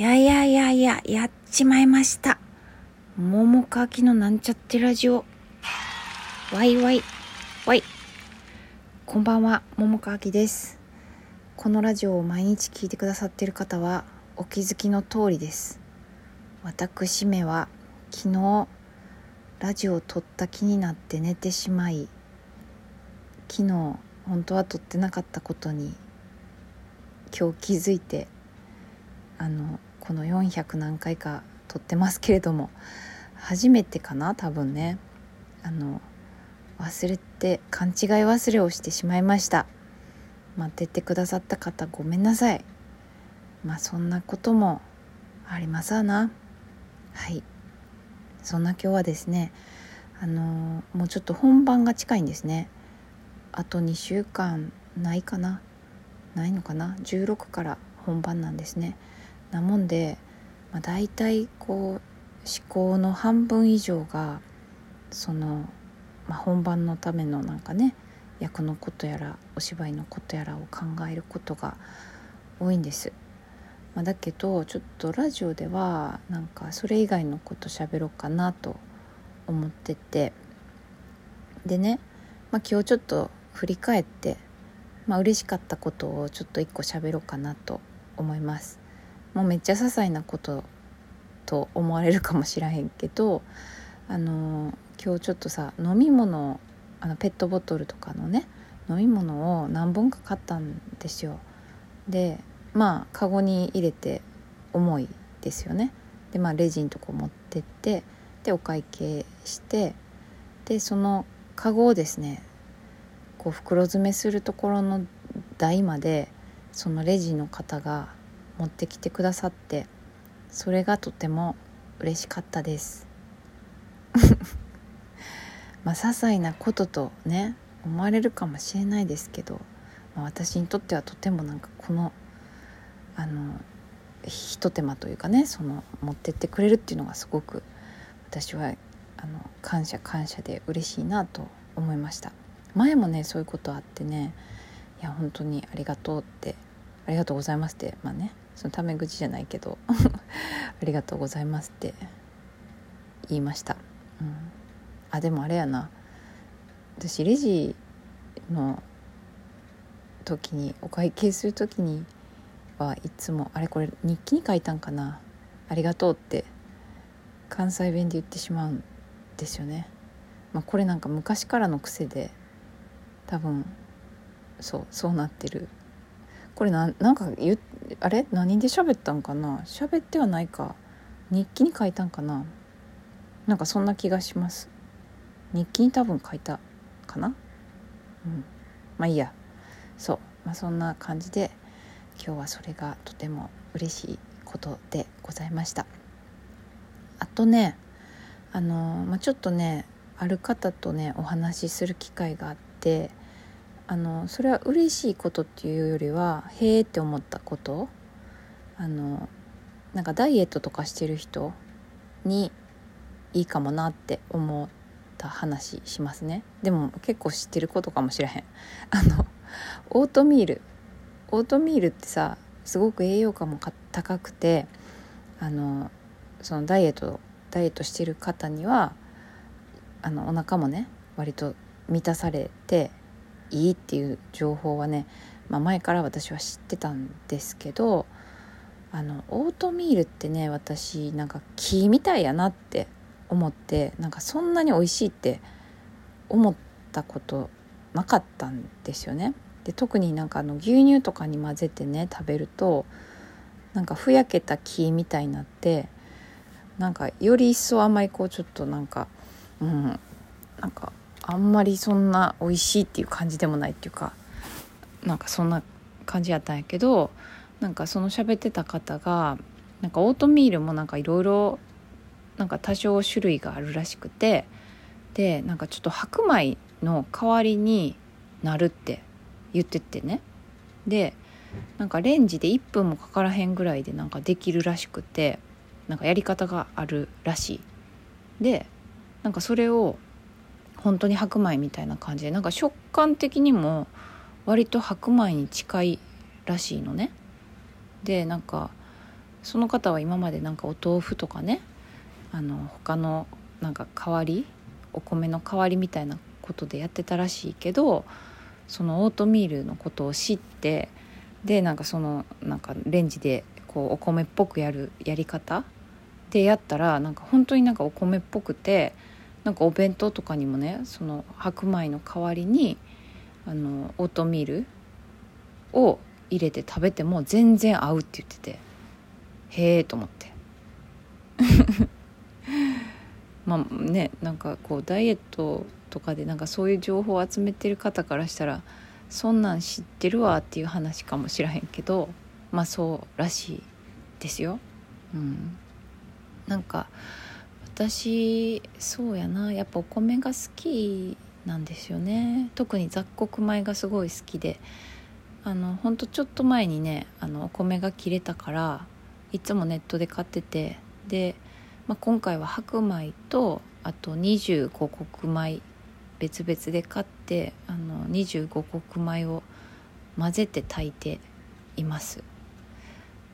いやいやいやいや、やっちまいました。桃かきのなんちゃってラジオ。わいわい、わい。こんばんは、桃かあきです。このラジオを毎日聞いてくださっている方は、お気づきの通りです。私めは、昨日、ラジオを撮った気になって寝てしまい、昨日、本当は撮ってなかったことに、今日気づいて、あのこの400何回か撮ってますけれども初めてかな多分ね。あの忘れて勘違い忘れをしてしまいました。待っててくださった方ごめんなさい。まあそんなこともありますわな。はい。そんな今日はですねあのもうちょっと本番が近いんですね。あと2週間ないかな。ないのかな。16から本番なんですね。なもんで、まあ、大体こう思考の半分以上がその、まあ、本番のためのなんかね役のことやらお芝居のことやらを考えることが多いんです。まあ、だけどちょっとラジオではなんかそれ以外のこと喋ろうかなと思っててでね、まあ、今日ちょっと振り返って、まあ嬉しかったことをちょっと一個喋ろうかなと思います。もうめっちゃ些細なことと思われるかもしらへんけどあの今日ちょっとさ飲み物あのペットボトルとかのね飲み物を何本か買ったんですよ。でまあカゴに入れて重いですよね。でまあレジのとこ持ってってでお会計してでそのカゴをですねこう袋詰めするところの台までそのレジの方が持ってきてくださってそれがとても嬉しかったです。まあ些細なこととね思われるかもしれないですけど、まあ、私にとってはとてもなんかこのあのひと手間というかねその持ってってくれるっていうのがすごく私はあの感謝感謝で嬉しいなと思いました。前もねそういうことあってねいや本当にありがとうってありがとうございますってまあねそのタメ口じゃないけど ありがとうございますって言いました、うん、あでもあれやな。私レジの時にお会計する時にはいつもあれこれ日記に書いたんかな。ありがとうって関西弁で言ってしまうんですよね、まあ、これなんか昔からの癖で多分そうそうなってる。これななんか言あれ？何で喋ったんかな？喋ってはないか。日記に書いたんかな？なんかそんな気がします。日記に多分書いたかな？うん。まあいいや。そう、まあ、そんな感じで今日はそれがとても嬉しいことでございました。あとねあの、まあ、ちょっとねある方とねお話しする機会があってあのそれは嬉しいことっていうよりはへえって思ったこと？あのなんかダイエットとかしてる人にいいかもなって思った話しますね。でも結構知ってることかもしれへん。あのオートミール。オートミールってさすごく栄養価も高くてあのそのダイエットダイエットしてる方にはあのお腹もね割と満たされていいっていう情報はね、まあ、前から私は知ってたんですけどあのオートミールってね私なんか木みたいやなって思ってなんかそんなに美味しいって思ったことなかったんですよね。で特になんかあの牛乳とかに混ぜてね食べるとなんかふやけた木みたいになってなんかより一層あんまりこうちょっとなんかうんなんかあんまりそんな美味しいっていう感じでもないっていうかなんかそんな感じやったんやけどなんかその喋ってた方がなんかオートミールもなんかいろいろなんか多少種類があるらしくてでなんかちょっと白米の代わりになるって言っててね。でなんかレンジで1分もかからへんぐらいでなんかできるらしくてなんかやり方があるらしい。でなんかそれを本当に白米みたいな感じでなんか食感的にも割と白米に近いらしいのね。でなんかその方は今までなんかお豆腐とかねあの他のなんか代わりお米の代わりみたいなことでやってたらしいけどそのオートミールのことを知ってでなんかそのなんかレンジでこうお米っぽくやるやり方でやったらなんか本当になんかお米っぽくてなんかお弁当とかにもねその白米の代わりにあのオートミールを入れて食べても全然合うって言っててへえと思って まあねなんかこうダイエットとかでなんかそういう情報を集めてる方からしたらそんなん知ってるわっていう話かもしらへんけどまあそうらしいですよ。うん、なんか私そうやな。やっぱお米が好きなんですよね。特に雑穀米がすごい好きで。あのほんとちょっと前にねあのお米が切れたからいつもネットで買ってて。で、まあ、今回は白米とあと25穀米別々で買ってあの25穀米を混ぜて炊いています。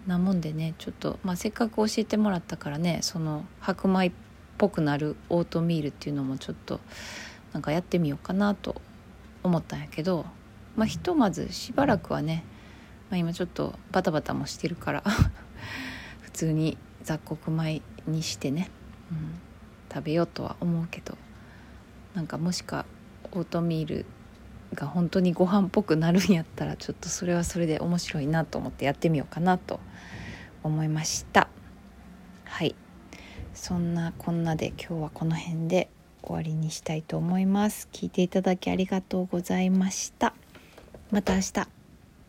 なもんでねちょっと、まあ、せっかく教えてもらったからねその白米っぽくなるオートミールっていうのもちょっとなんかやってみようかなと思ったんやけどまあひとまずしばらくはね、まあ、今ちょっとバタバタもしてるから 普通に雑穀米にしてね、うん、食べようとは思うけどなんかもしかオートミールが本当にご飯っぽくなるんやったらちょっとそれはそれで面白いなと思ってやってみようかなと思いました。はい。そんなこんなで今日はこの辺で終わりにしたいと思います。聞いていただきありがとうございました。また明日。